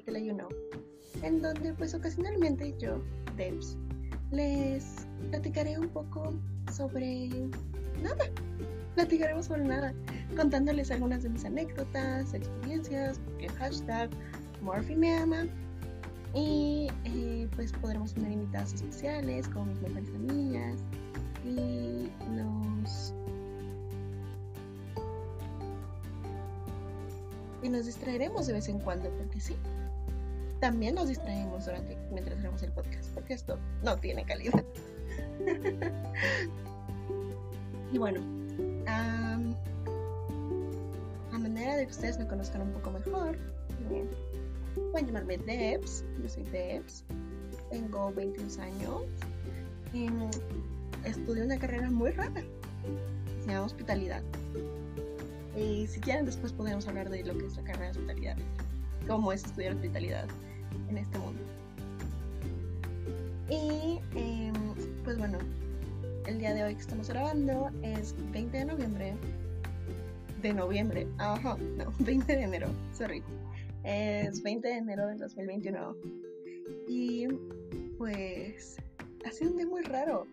Te La You en donde pues ocasionalmente yo, Debs, les platicaré un poco sobre nada. Platicaremos sobre nada, contándoles algunas de mis anécdotas, experiencias, que hashtag Morphy me ama. Y eh, pues podremos tener invitadas especiales como mis mejores amigas. Y nos y nos distraeremos de vez en cuando, porque sí. También nos distraemos durante mientras hacemos el podcast, porque esto no tiene calidad. y bueno, a manera de que ustedes me conozcan un poco mejor, pueden llamarme Debs, yo soy Debs, tengo 22 años y estudio una carrera muy rara, se llama hospitalidad. Y si quieren, después podemos hablar de lo que es la carrera de hospitalidad, cómo es estudiar hospitalidad en este mundo. Y em, pues bueno, el día de hoy que estamos grabando es 20 de noviembre. De noviembre, ajá, no, 20 de enero, sorry. Es 20 de enero del 2021. Y pues ha sido un día muy raro.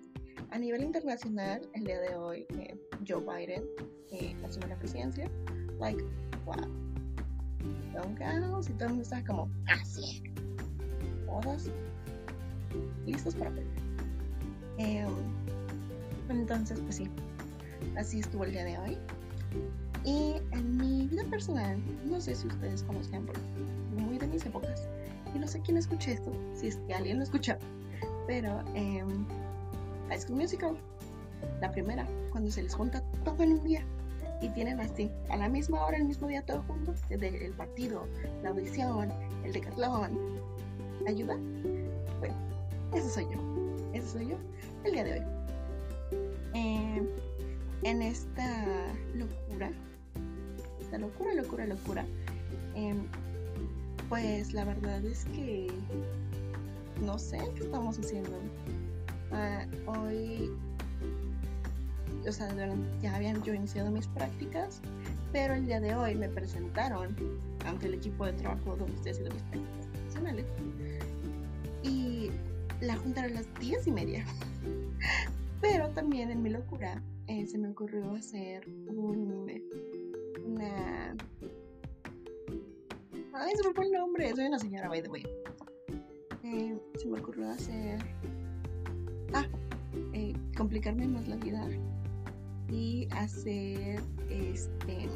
A nivel internacional, el día de hoy, eh, Joe Biden eh, asume la presidencia. Like, wow. Don Carlos y todo el mundo está como, así. Todos listos para perder. Em, entonces, pues sí, así estuvo el día de hoy. Y en mi vida personal, no sé si ustedes conocen, porque muy de mis épocas, y no sé quién escuché esto, si es que alguien lo escuchó, pero eh, High School Musical, la primera, cuando se les junta todo en un día y tienen así, a la misma hora, el mismo día, todo junto, desde el partido, la audición, el decatlón, ayuda. Bueno, ese soy yo, ese soy yo el día de hoy. Eh, en esta locura, esta locura, locura, locura, eh, pues la verdad es que no sé qué estamos haciendo. Ah, hoy, o sea, ya habían yo iniciado mis prácticas, pero el día de hoy me presentaron ante el equipo de trabajo donde estoy haciendo mis prácticas profesionales. La junta era a las diez y media. Pero también en mi locura eh, se me ocurrió hacer un, una... Ay, se me fue el nombre. Soy una señora, by the way. Eh, se me ocurrió hacer ah, eh, complicarme más la vida y hacer, este,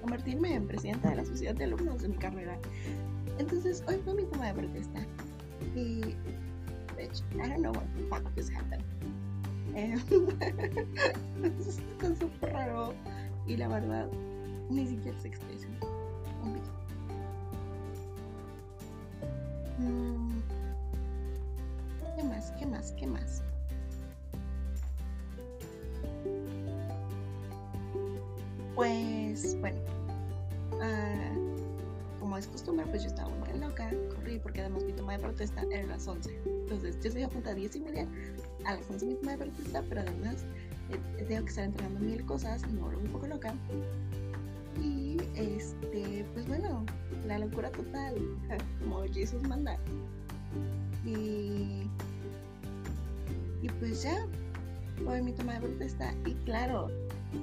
convertirme en presidenta de la sociedad de alumnos de mi carrera. Entonces, hoy fue mi toma de protesta. Y, bitch, I don't know what the fuck just happened. Está súper raro. Y la verdad, ni siquiera se expresa. Un mm, ¿Qué más? ¿Qué más? ¿Qué más? Pues bueno, como es costumbre, pues yo estaba muy loca, corrí porque además mi toma de protesta era a las 11. Entonces yo estoy a punto a 10 y media, a las 11 mi toma de protesta, pero además eh, tengo que estar entregando mil cosas y me vuelvo un poco loca. Y este, pues bueno, la locura total, como Jesús manda. Y, y pues ya, hoy mi toma de protesta. Y claro,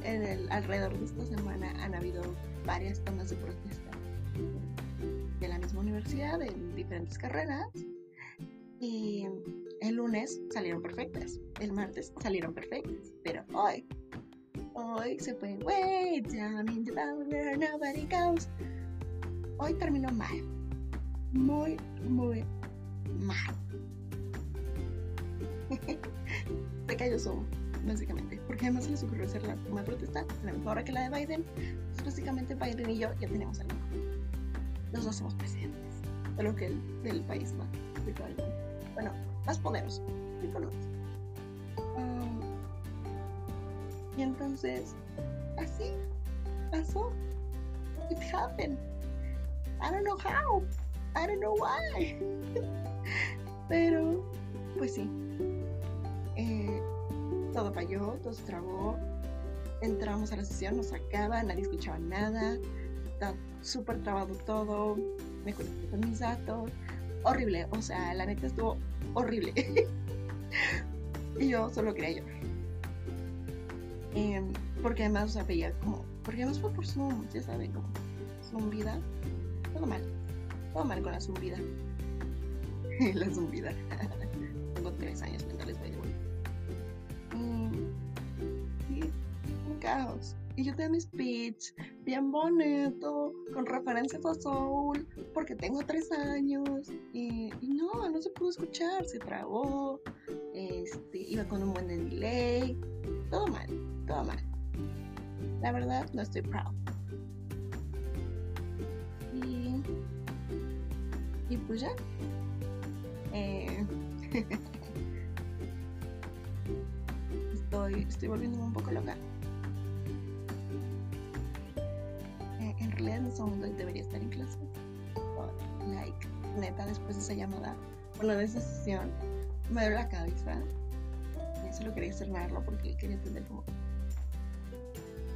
en el, alrededor de esta semana han habido varias tomas de protesta universidad, en diferentes carreras. Y el lunes salieron perfectas, el martes salieron perfectas, pero hoy, hoy se fue, wait, down in the where nobody goes. Hoy terminó mal, muy, muy mal. se cayó su básicamente, porque además se les ocurrió hacer la de protesta la misma hora que la de Biden. Entonces, básicamente, Biden y yo ya tenemos algo. Los dos somos presidentes, de lo que el, del país más Bueno, más poderoso, um, y entonces, así pasó. It happened. I don't know how. I don't know why. Pero, pues sí. Eh, todo falló, todo se trabó. Entramos a la sesión, nos sacaba, nadie escuchaba nada, está súper trabado todo. me conecté con mis datos. Horrible, o sea, la neta estuvo horrible. y yo solo quería llorar. Em, porque además, o sea, veía como, porque además fue por Zoom, ya saben, como Zoom vida, todo mal, todo mal con la Zoom vida. la Zoom vida. Tengo tres años mentales, by the way. Y, un caos. Y yo tenía mi speech bien bonito, con referencias a Soul, porque tengo tres años. Y, no, no se pudo escuchar, se trabó, este, iba con un buen delay, todo mal, todo mal. La verdad, no estoy proud. Y, y pues ya. Eh, estoy, estoy volviéndome un poco loca. Realidad en ese momento debería estar en clase. like, neta, después de esa llamada, bueno, de esa sesión, me dio la cabeza. Y solo quería cerrarlo porque quería entender cómo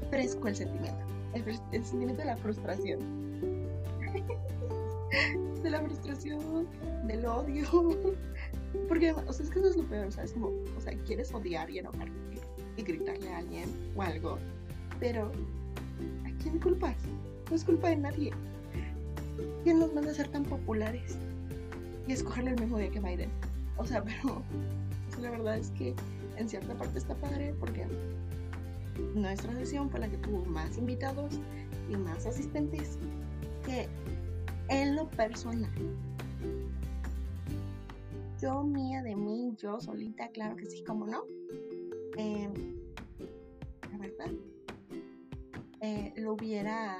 fresco el sentimiento. El, el sentimiento de la frustración. de la frustración, del odio. Porque, o sea, es que eso es lo peor, o sea, es como, o sea, quieres odiar y enojarte y gritarle a alguien o algo, pero ¿a quién culpas? No es culpa de nadie. ¿Quién nos manda a ser tan populares? Y escogerle el mismo día que Biden. O sea, pero la verdad es que en cierta parte está padre porque nuestra sesión fue la que tuvo más invitados y más asistentes que en lo personal. Yo mía de mí, yo solita, claro que sí, como no. Eh, la verdad, eh, lo hubiera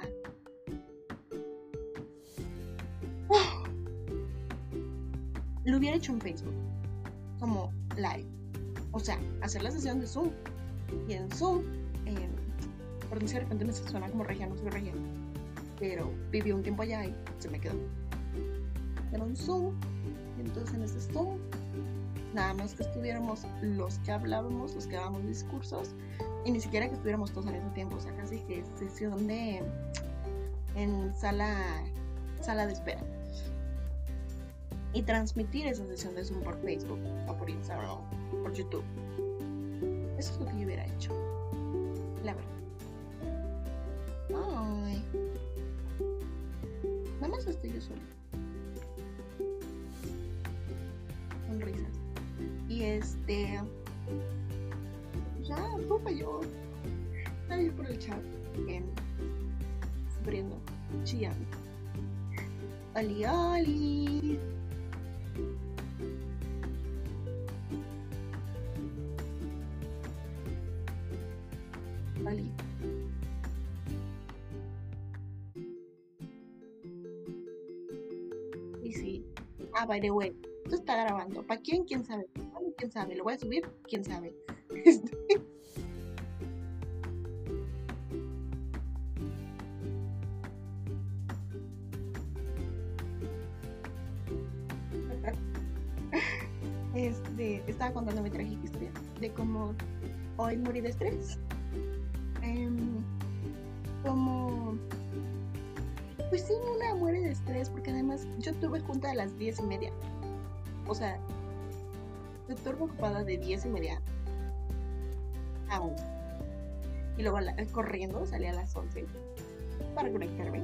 lo hubiera hecho en Facebook, como live. O sea, hacer la sesión de Zoom. Y en Zoom, eh, por si de repente me suena como regia, no soy regia. Pero viví un tiempo allá y se me quedó. Era un Zoom. Y entonces en ese Zoom, nada más que estuviéramos los que hablábamos, los que dábamos discursos. Y ni siquiera que estuviéramos todos al mismo tiempo. O sea, casi que sesión de. en sala, sala de espera y transmitir esa sesión de Zoom por Facebook o por Instagram o por YouTube. Eso es lo que yo hubiera hecho. La verdad. Ay. Nada más estoy yo solo. Sonrisas. Y este. Ya, popa yo. Nadie por el chat. Bien. Sufriendo. Chillando. Ali, ali. Ah, by the way, esto está grabando. ¿Para quién? ¿Quién sabe? ¿Quién sabe? ¿Lo voy a subir? ¿Quién sabe? Este, estaba contando mi trágica historia de cómo hoy morí de estrés como, pues sí, una muere de estrés, porque además yo tuve junta a las diez y media. O sea, yo turbo ocupada de diez y media a una. Y luego corriendo salí a las once para conectarme.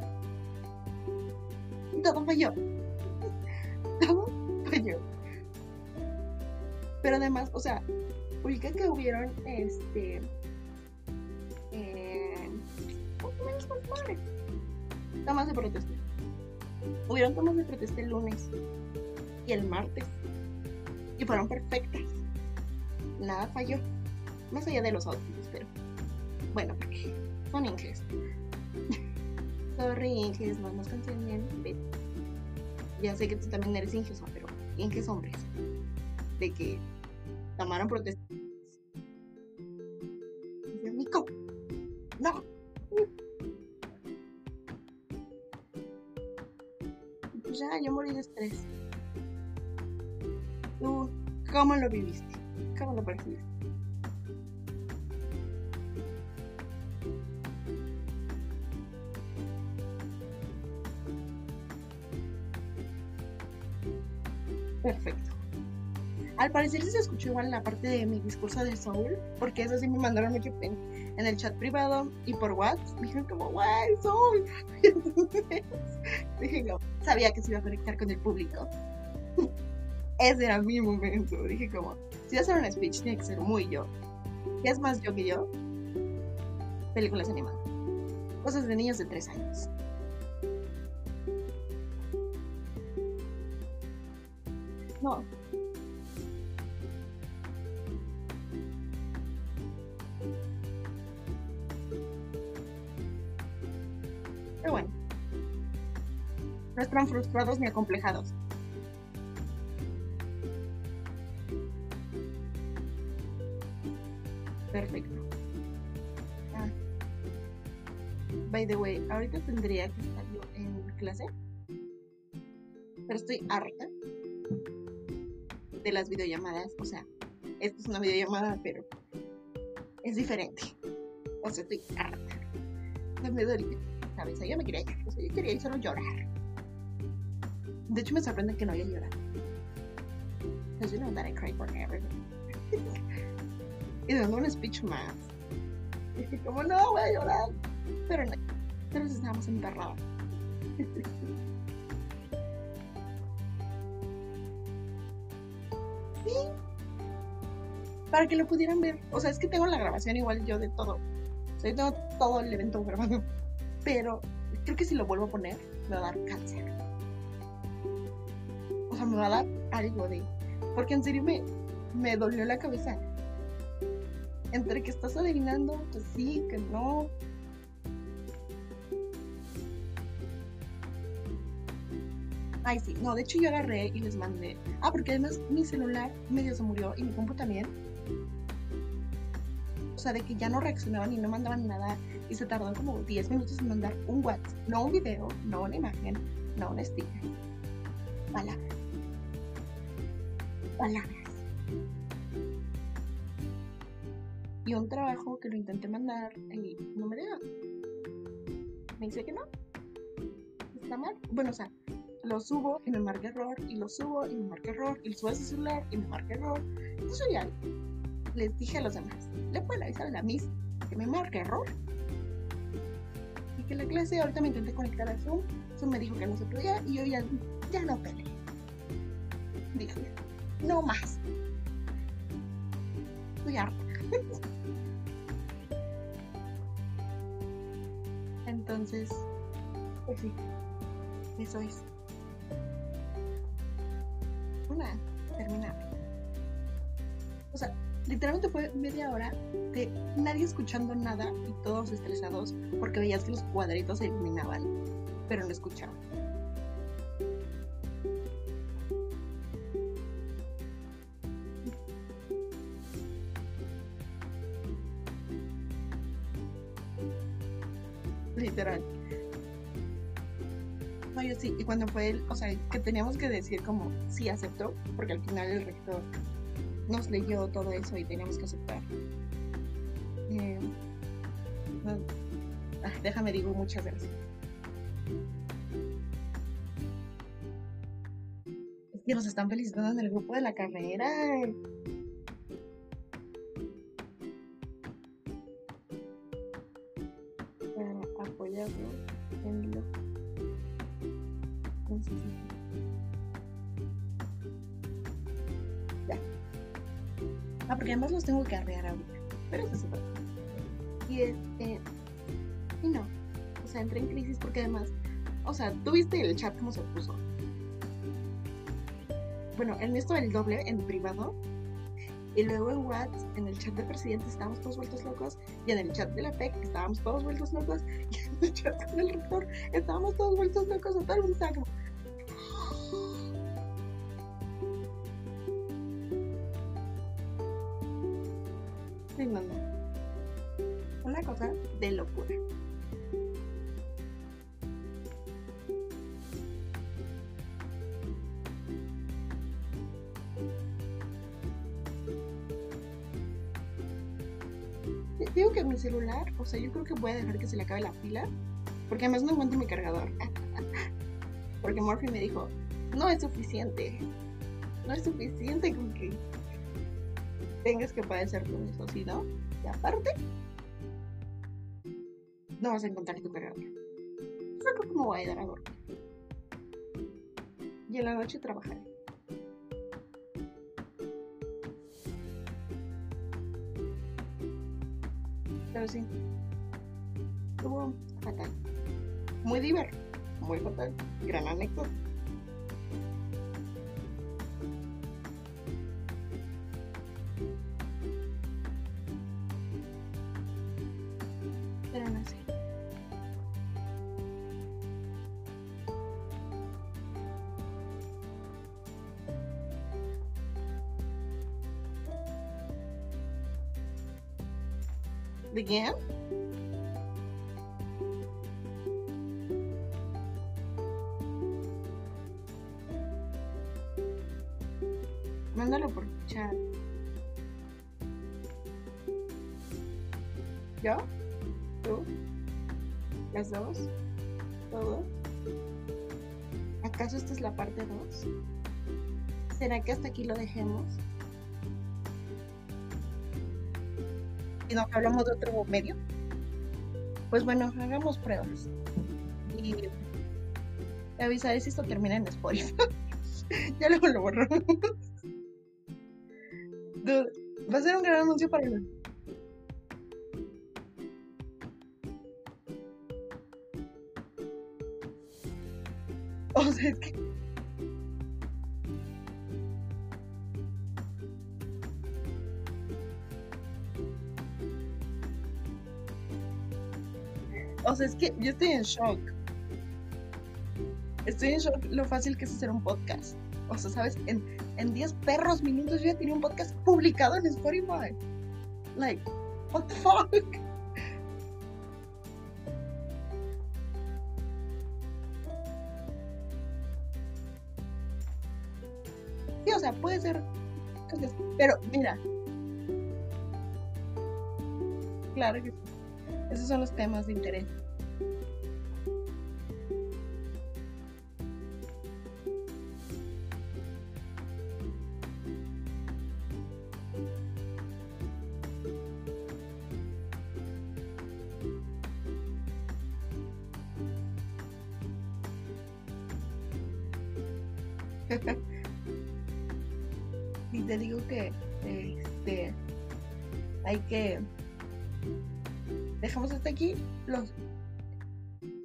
Y todo falló. todo falló. Pero además, o sea, ubica que hubieron este Tomas de protesta. Hubieron tomas de protesta el lunes y el martes. Y fueron perfectas. Nada falló. Más allá de los outfits, pero. Bueno, porque son inglés. Sorry, inglés, no nos cansen bien. Ya sé que tú también eres inglés, pero inglés hombres. De que tomaron protesta. Estrés. ¿Tú cómo lo viviste? ¿Cómo lo percibiste? Perfecto. Al parecer se escuchó igual la parte de mi discurso de Soul, porque eso sí me mandaron mucho en, el chat privado y por WhatsApp. Me dijeron como, guay, Soul. dije, no, sabía que se iba a conectar con el público. Ese era mi momento. Dije como, si voy a hacer un speech, tiene que ser muy yo. ¿Qué es más yo que yo? Películas animadas. Cosas de niños de tres años. No, Pero bueno, no están frustrados ni acomplejados. Perfecto. Ah. By the way, ahorita tendría que estar yo en clase, pero estoy harta de las videollamadas. O sea, esta es una videollamada, pero es diferente. O sea, estoy harta. No me duele cabeza. Yo me quería ir, o sea, yo quería ir solo llorar. De hecho, me sorprende que no haya llorado. Because you know that I cry for everything. y dando un speech más. Y dije, como no, voy a llorar. Pero no, pero estábamos emperrados. sí. Para que lo pudieran ver. O sea, es que tengo la grabación igual yo de todo. O sea, yo tengo todo el evento grabado pero creo que si lo vuelvo a poner, me va a dar cáncer. A dar algo de... Porque en serio me, me dolió la cabeza. Entre que estás adivinando, que sí, que no. Ay, sí, no, de hecho yo agarré y les mandé. Ah, porque además mi celular medio se murió y mi compu también. O sea, de que ya no reaccionaban y no mandaban nada y se tardó como 10 minutos en mandar un WhatsApp, no un video, no una imagen, no un sticker. Palabras. Palabras. Y un trabajo que lo intenté mandar y no me deja. Me dice que no. Está mal. Bueno, o sea, lo subo y me marca error, y lo subo y me marca error, y lo subo a su celular y me marca error. Entonces ya les dije a los demás, le pueden avisar a la Miss que me marca error que la clase, ahorita me intenté conectar a Zoom, Zoom me dijo que no se podía y yo ya, ya no peleé. Dije, no más. Estoy harta. Entonces, pues sí, eso es. Una, terminar. O sea, literalmente fue media hora de nadie escuchando nada y todos estresados porque veías que los cuadritos se iluminaban, pero no escuchaban. Literal. No, yo sí, y cuando fue el, o sea, que teníamos que decir como sí aceptó, porque al final el rector nos leyó todo eso y teníamos que aceptar. Eh, ah, déjame digo muchas gracias. Es que nos están felicitando en el grupo de la carrera. Ah, porque además los tengo que arrear ahorita. Pero eso es Y este. Y no. O sea, entré en crisis porque además. O sea, ¿tú viste el chat cómo se puso? Bueno, en esto el doble en privado. Y luego en WhatsApp, en el chat del presidente, estábamos todos vueltos locos. Y en el chat de la PEC, estábamos todos vueltos locos. Y en el chat del rector, estábamos todos vueltos locos. O todo el mundo estaba como, Digo que mi celular, o sea, yo creo que voy a dejar que se le acabe la pila, porque además no encuentro mi cargador. porque Morphy me dijo, no es suficiente. no es suficiente con que tengas que padecer con eso, ¿sí no? Y aparte, no vas a encontrar tu cargador. No sé cómo voy a ir a dormir. Y en la noche trabajaré. Pero sí, estuvo fatal. Muy divertido, muy fatal. Gran anécdota. ¿De quién? Mándalo por chat. ¿Yo? ¿Tú? ¿Las dos? ¿Todos? ¿Acaso esta es la parte 2? ¿Será que hasta aquí lo dejemos? ¿Y no hablamos de otro medio? Pues bueno, hagamos pruebas. Y te avisaré si esto termina en Spotify. ya luego lo borramos. Va a ser un gran anuncio para los... O sea, es que... O sea, es que yo estoy en shock. Estoy en shock lo fácil que es hacer un podcast. O sea, ¿sabes? En, en 10 perros minutos yo ya tenía un podcast publicado en Spotify. Like, what the fuck? Esos son los temas de interés.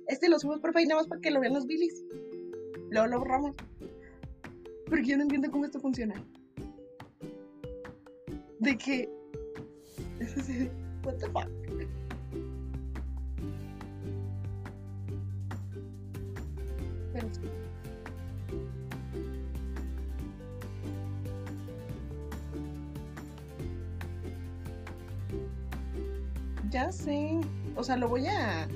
Este lo subimos por ahí nada más para que lo vean los bilis luego lo borramos. Porque yo no entiendo cómo esto funciona. De que what the fuck pero sí. Ya sé. O sea, lo voy a.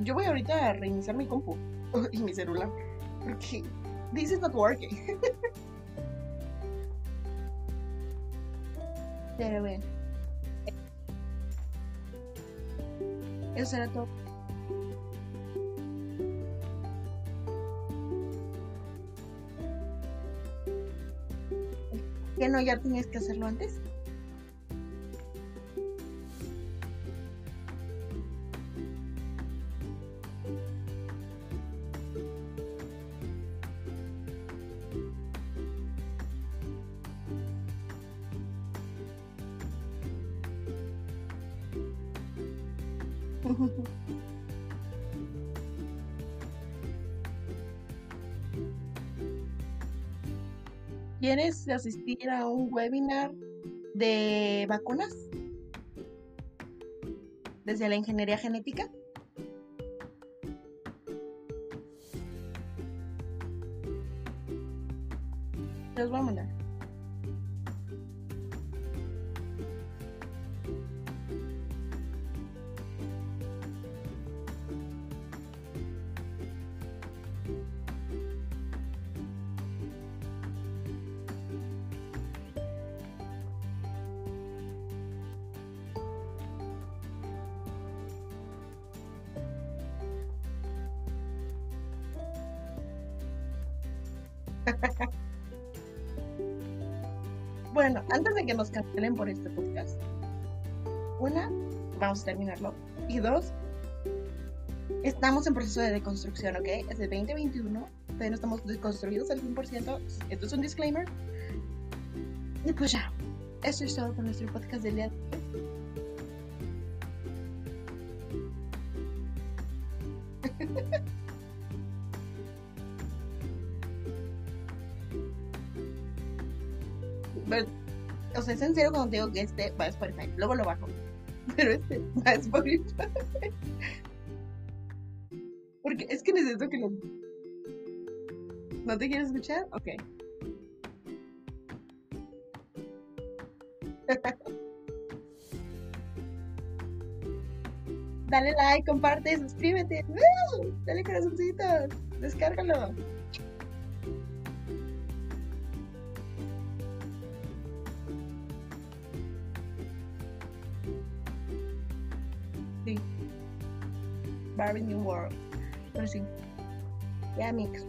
Yo voy ahorita a reiniciar mi compu y mi celular. Porque this is not working. Pero bueno. Eso era todo. ¿Que no ya tenías que hacerlo antes? ¿Quieres asistir a un webinar de vacunas? Desde la ingeniería genética. Los voy bueno, antes de que nos cancelen por este podcast, una, vamos a terminarlo. Y dos, estamos en proceso de deconstrucción, ¿ok? Es el 2021, todavía no estamos deconstruidos al 100%. Esto es un disclaimer. Y pues ya, eso es todo con nuestro podcast de hoy. Cuando digo que este va a Spotify, luego lo bajo. Pero este va a Spotify. Porque es que necesito que lo. ¿No te quieres escuchar? Ok. Dale like, comparte, suscríbete. Dale corazoncitos. Descárgalo. Barbie New World. Pero sí. Ya, mix.